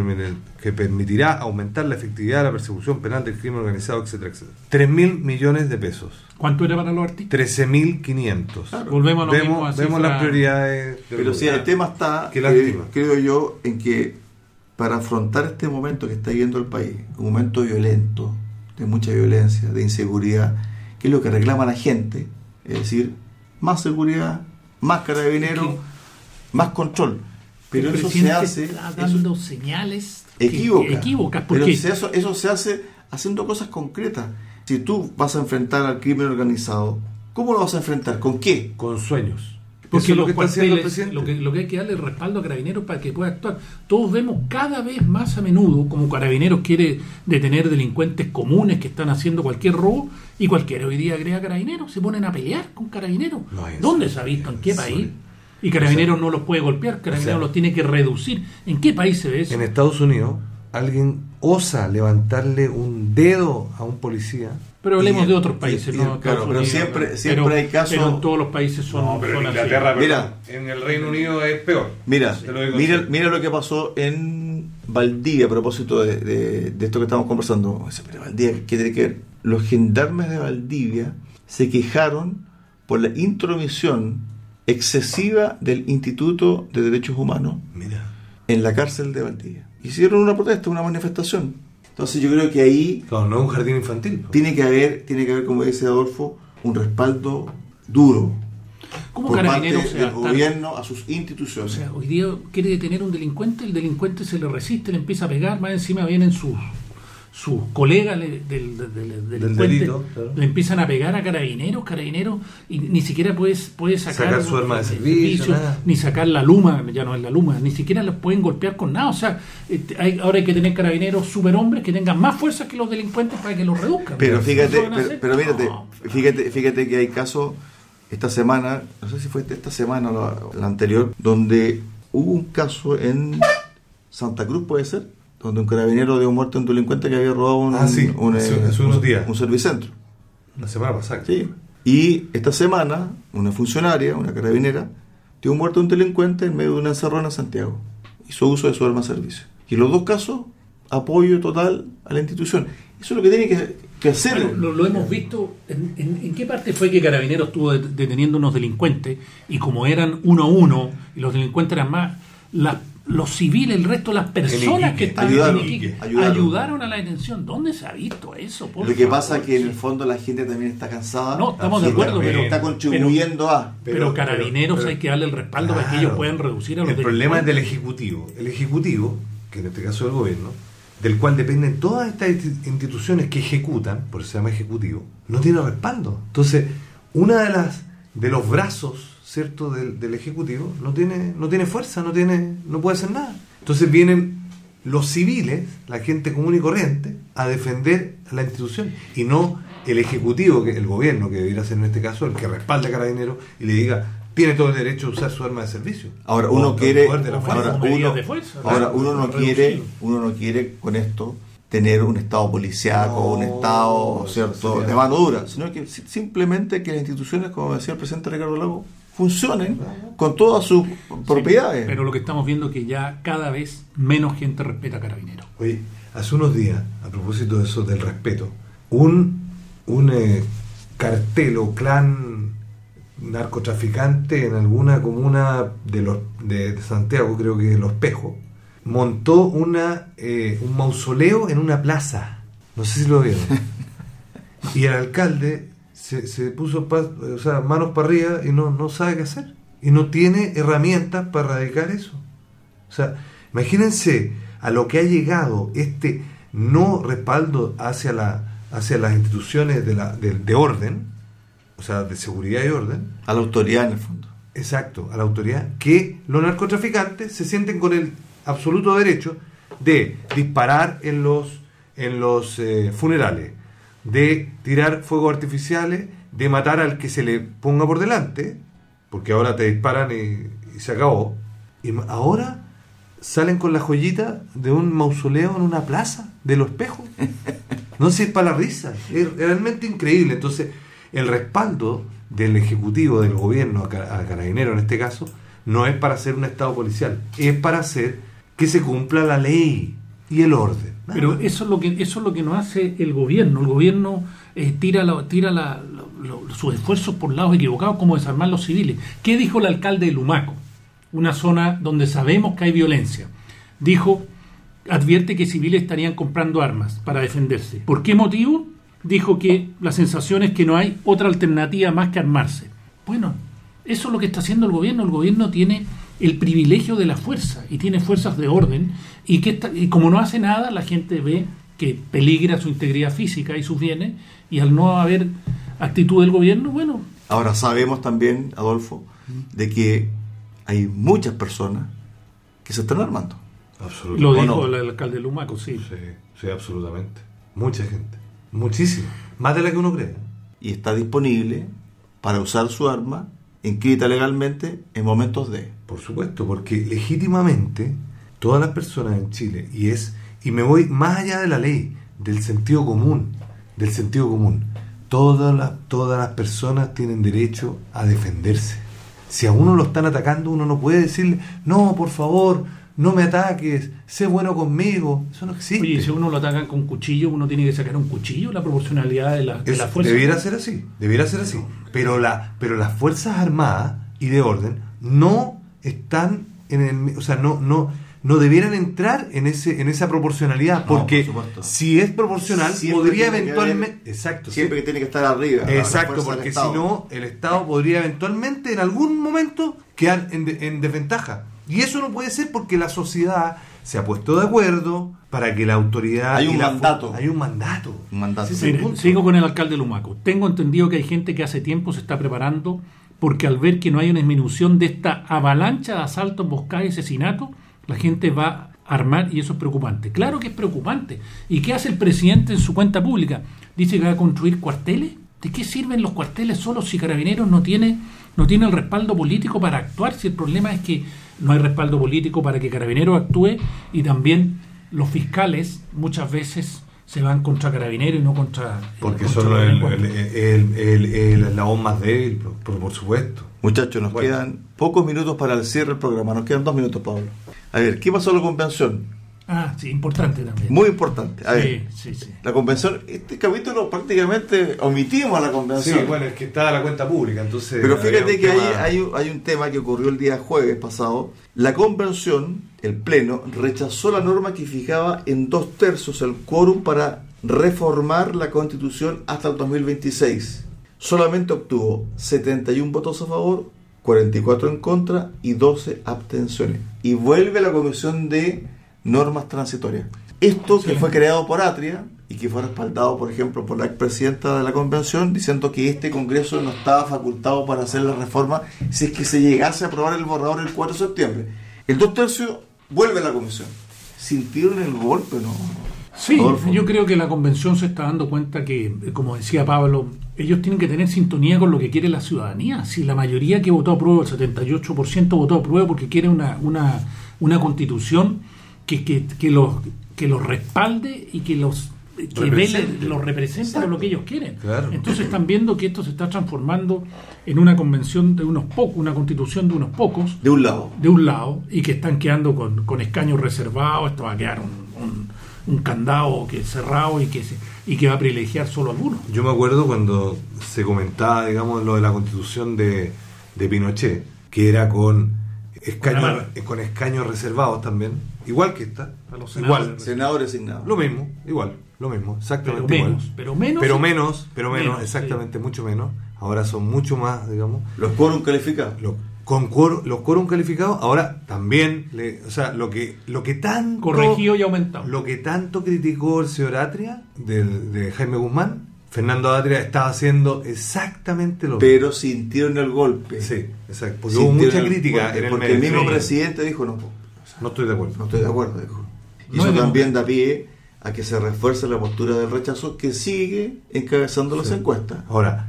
que permitirá aumentar la efectividad de la persecución penal del crimen organizado, etcétera, etcétera. 3 mil millones de pesos. ¿Cuánto era para los artistas? 13 mil 500. Volvemos a lo mismo, a Vemos, vemos cifra- las prioridades. del Pero si el tema está, Qué eh, creo yo, en que para afrontar este momento que está viviendo el país, un momento violento, de mucha violencia, de inseguridad, que es lo que reclama la gente, es decir, más seguridad, más carabineros, más control. Pero eso se hace está eso- dando señales que- equívoca. equívocas, Pero eso, eso se hace haciendo cosas concretas. Si tú vas a enfrentar al crimen organizado, ¿cómo lo vas a enfrentar? ¿Con qué? Con sueños. Porque lo los que cuarteles, lo que, lo que hay que darle es respaldo a Carabineros para que pueda actuar. Todos vemos cada vez más a menudo como Carabineros quiere detener delincuentes comunes que están haciendo cualquier robo y cualquiera hoy día crea Carabineros, se ponen a pelear con Carabineros. No, ¿Dónde se ha visto? ¿En qué país? Y Carabineros no los puede golpear, Carabineros o sea, los tiene que reducir. ¿En qué país se ve eso? En Estados Unidos, alguien osa levantarle un dedo a un policía. Pero hablemos de otros países, y- ¿no? claro, pero Unidos, siempre- siempre Pero- hay casos- Pero en todos los países son, No, pero en. Inglaterra, Mira. perdón, en el Reino Unido es peor. Mira, mira, mira lo que pasó en Valdivia a propósito de, de- de esto que estamos conversando. Dice, Pero Valdivia, ¿qué tiene que ver? Los gendarmes de Valdivia se quejaron por la intromisión excesiva del Instituto de Derechos Humanos Mira. en la cárcel de Valdivia. Hicieron una protesta, una manifestación. Entonces yo creo que ahí Claro, no es un jardín infantil. tiene que haber, tiene que haber, como dice Adolfo, un respaldo duro ¿Cómo por parte Carabineros se va del gobierno a sus O instituciones. sea, hoy día quiere detener un delincuente, el delincuente se le resiste, le empieza a pegar, más encima vienen sus sus colegas le- del, del- delito, claro. le empiezan a pegar a carabineros, carabineros, y ni siquiera puedes, puede sacar, Sacar su arma de servicio, ni sacar la luma, ya no es la luma, ni siquiera los pueden golpear con nada. O sea, este, hay- ahora hay que tener carabineros superhombres que tengan más fuerza que los delincuentes para que los reduzcan. Pero ¿Eso fíjate, pero, pero mírate, No. fíjate, fíjate que hay casos esta semana, no sé si fue esta semana o la, la anterior, donde hubo un caso en Santa Cruz, puede ser, donde un carabinero dio muerte a un delincuente que había robado un, Ah, sí, un, hace- eh, hace unos un- días. un servicentro. La semana pasada. Sí. Y esta semana, una funcionaria, una carabinera, dio muerte a un delincuente en medio de una encerrona en Santiago. Hizo uso de su arma de servicio. Y en los dos casos, apoyo total a la institución. Eso es lo que tiene que, que hacer. Bueno, lo, lo hemos visto. ¿En, en, en qué parte fue que Carabineros estuvo det- deteniendo unos delincuentes? Y como eran uno a uno, y los delincuentes eran más, las- los civiles, el resto de las personas que estaban ayudaron, en Iquique, ayudaron. ayudaron. a la detención. ¿Dónde se ha visto eso? Por Lo que favor? pasa es que en el fondo la gente también está cansada. No, estamos de acuerdo, pero está contribuyendo a. Pero, Pero- Carabineros pero- hay que darle el respaldo para que ellos puedan reducir a los El problema es del. Ejecutivo. El Ejecutivo, que en este caso es el gobierno, del cual dependen todas estas insti- instituciones que ejecutan, por eso se llama Ejecutivo, no tiene respaldo. Entonces, una de las de los brazos, ¿cierto?, del, del Ejecutivo no tiene, no tiene fuerza, no tiene, no puede hacer nada. Entonces vienen los civiles, la gente común y corriente, a defender a la institución y no el Ejecutivo, que el gobierno, que debería ser en este caso, el que respalda a Carabineros y le diga, tiene todo el derecho a usar su arma de servicio. Ahora uno quiere, ahora, uno, ahora uno no quiere, uno no quiere con esto tener un estado policíaco, un estado cierto sería- de mano dura, sino que si- simplemente que las instituciones, como decía el presidente Ricardo Lago, funcionen con todas sus propiedades. Pero lo que estamos viendo es que ya cada vez menos gente respeta a Carabineros. Oye, hace unos días, a propósito de eso del respeto, un, un eh, cartel o clan narcotraficante en alguna comuna de, los, de, de Santiago, creo que Los Pejos, montó una, eh, un mausoleo en una plaza. No sé si lo vieron. Y el alcalde se, se puso pa- o sea, manos para arriba y no, no sabe qué hacer. Y no tiene herramientas para erradicar eso. O sea, imagínense a lo que ha llegado este no respaldo hacia, la, hacia las instituciones de, la, de, de orden, o sea, de seguridad y orden, a la autoridad en el fondo. exacto, a la autoridad, que los narcotraficantes se sienten con el absoluto derecho de disparar en los, en los eh, funerales, de tirar fuegos artificiales, de matar al que se le ponga por delante, porque ahora te disparan y, se acabó. Y ahora salen con la joyita de un mausoleo en una plaza de los espejos. No sé, es para la risa. Es realmente increíble. Entonces, el respaldo del Ejecutivo, del gobierno, a Carabinero en este caso, no es para hacer un Estado policial, es para hacer que se cumpla la ley y el orden. Pero eso es lo que eso es lo que no hace el gobierno. El gobierno eh, tira la- tira la- lo- sus esfuerzos por lados equivocados como desarmar los civiles. ¿Qué dijo el alcalde de Lumaco? Una zona donde sabemos que hay violencia. Dijo advierte que civiles estarían comprando armas para defenderse. ¿Por qué motivo? Dijo que la sensación es que no hay otra alternativa más que armarse. Bueno, eso es lo que está haciendo el gobierno. El gobierno tiene el privilegio de la fuerza y tiene fuerzas de orden y que y como no hace nada la gente ve que peligra su integridad física y sus bienes y al no haber actitud del gobierno, bueno. Ahora sabemos también, Adolfo, de que hay muchas personas que se están armando. Absolutamente. Lo ¿O dijo no? el alcalde Lumaco, sí. Sí, sí, absolutamente. Mucha gente. Muchísima. Más de la que uno cree. Y está disponible para usar su arma inscrita legalmente en momentos de. Por supuesto, porque legítimamente todas las personas en Chile, y es, y me voy más allá de la ley, del sentido común, del sentido común, todas las, todas las personas tienen derecho a defenderse. Si a uno lo están atacando, uno no puede decirle, no, por favor, no me ataques, sé bueno conmigo. Eso no existe. Oye, si uno lo atacan con cuchillo, uno tiene que sacar un cuchillo, la proporcionalidad de la, de Es- la fuerza. debiera ser así, debiera ser así. Pero, la, pero las Fuerzas Armadas y de orden no están en el... O sea, no, no, no debieran entrar en, ese, en esa proporcionalidad. No, Porque por supuesto. si es proporcional, Siempre podría eventualmente... haber- Exacto. Siempre sí. que tiene que estar arriba. Exacto, porque si no, el Estado podría eventualmente, en algún momento, quedar en, de- en desventaja. Y eso no puede ser porque la sociedad se ha puesto de acuerdo para que la autoridad... Hay un mandato. Hay un mandato. Un mandato. Mire, sigo con el alcalde Lumaco. Tengo entendido que hay gente que hace tiempo se está preparando porque al ver que no hay una disminución de esta avalancha de asaltos, emboscadas y asesinatos, la gente va a armar y eso es preocupante. Claro que es preocupante. ¿Y qué hace el presidente en su cuenta pública? Dice que va a construir cuarteles. ¿De qué sirven los cuarteles solo si Carabineros no tiene, no tiene el respaldo político para actuar? Si el problema es que no hay respaldo político para que Carabineros actúe y también los fiscales muchas veces se van contra Carabineros y no contra... Porque contra son los el, el, el, el- eslabón más débil, por, por- por supuesto. Muchachos, nos Bueno. quedan pocos minutos para el cierre del programa. Nos quedan dos minutos, Pablo. A ver, ¿qué pasó en la convención? Ah, sí, importante también. Muy importante. A sí, ver, sí, sí. la convención, este capítulo prácticamente omitimos la convención. es que está la cuenta pública, entonces... Pero fíjate que hay, tema- hay, un- hay un tema que ocurrió el día jueves pasado. La convención, el Pleno, rechazó la norma que fijaba en dos tercios el quórum para reformar la constitución hasta el 2026. Solamente obtuvo 71 votos a favor, 44 en contra y 12 abstenciones. Y vuelve la comisión de normas transitorias. Esto que fue creado por Atria y que fue respaldado, por ejemplo, por la expresidenta de la convención, diciendo que este Congreso no estaba facultado para hacer la reforma si es que se llegase a aprobar el borrador el 4 de septiembre. El dos tercios vuelve a la comisión. Sintieron el golpe, ¿no? Sí, Adolfo. yo creo que la convención se está dando cuenta que, como decía Pablo, ellos tienen que tener sintonía con lo que quiere la ciudadanía. Si la mayoría que votó a prueba, el 78% votó a prueba porque quiere una, una, una constitución que, que, que los, que los respalde y que los que vele, Represente. los represente lo que ellos quieren. Claro. Entonces están viendo que esto se está transformando en una convención de unos pocos, una constitución de unos pocos, De un lado. de un lado y que están quedando con, con escaños reservados, esto va a quedar un, un- un candado que cerrado y que se- y que va a privilegiar solo a algunos. Yo me acuerdo cuando se comentaba, digamos, lo de la constitución de, de Pinochet, que era con escaños, con escaños reservados también, igual que esta. A los igual, senadores. Senador designado. lo mismo, igual, lo mismo, Pero exactamente menos, igual. pero menos. Pero menos, pero menos, Menos, exactamente, mucho menos. Ahora son mucho más, digamos. Los quórum calificados. Lo- con quórum- los quórum calificados, ahora también, le- o sea, lo que, lo que tanto... corregido y aumentado. Lo que tanto criticó el señor Atria, del- de, Jaime Guzmán, Fernando Atria estaba haciendo exactamente lo mismo. Pero sintieron el golpe. Sí, exacto. Porque hubo mucha el crítica golpe, en el Porque el mismo Sí. presidente dijo, no, No estoy de acuerdo. no estoy de acuerdo, dijo. Y No eso es también da pie a que se refuerce la postura del rechazo que sigue encabezando las encuestas. Ahora,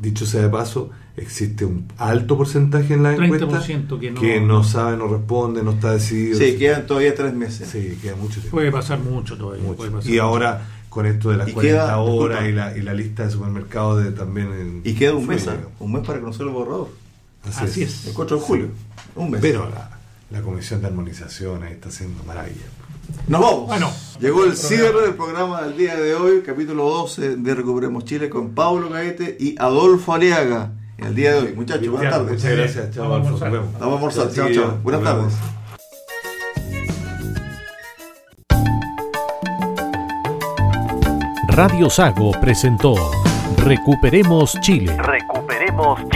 dicho sea de paso, existe un alto porcentaje en la encuesta 30% que no- sabe, no responde, no está decidido. Sí, quedan todavía tres meses. Sí, queda mucho tiempo. Puede pasar mucho todavía. Mucho. puede pasar Y ahora, con esto de las Y 40 queda- horas y la, y la lista de supermercados de, también en- Y queda un mes, ¿ah? un mes para conocer el borrador. Así es. El 4 de julio. Un mes. Pero la, la Comisión de Armonizaciones está haciendo maravilla. Nos vamos. Bueno, Llegó el cierre del programa del día de hoy, capítulo 12 de Recuperemos Chile con Pablo Caete y Adolfo Aliaga. El día de hoy, muchachos, buenas tardes. Muchas gracias, chao, Vamos a almorzar. Vamos a almorzar, chao, chao. Buenas tardes. Radio Sago presentó Recuperemos Chile. Recuperemos Chile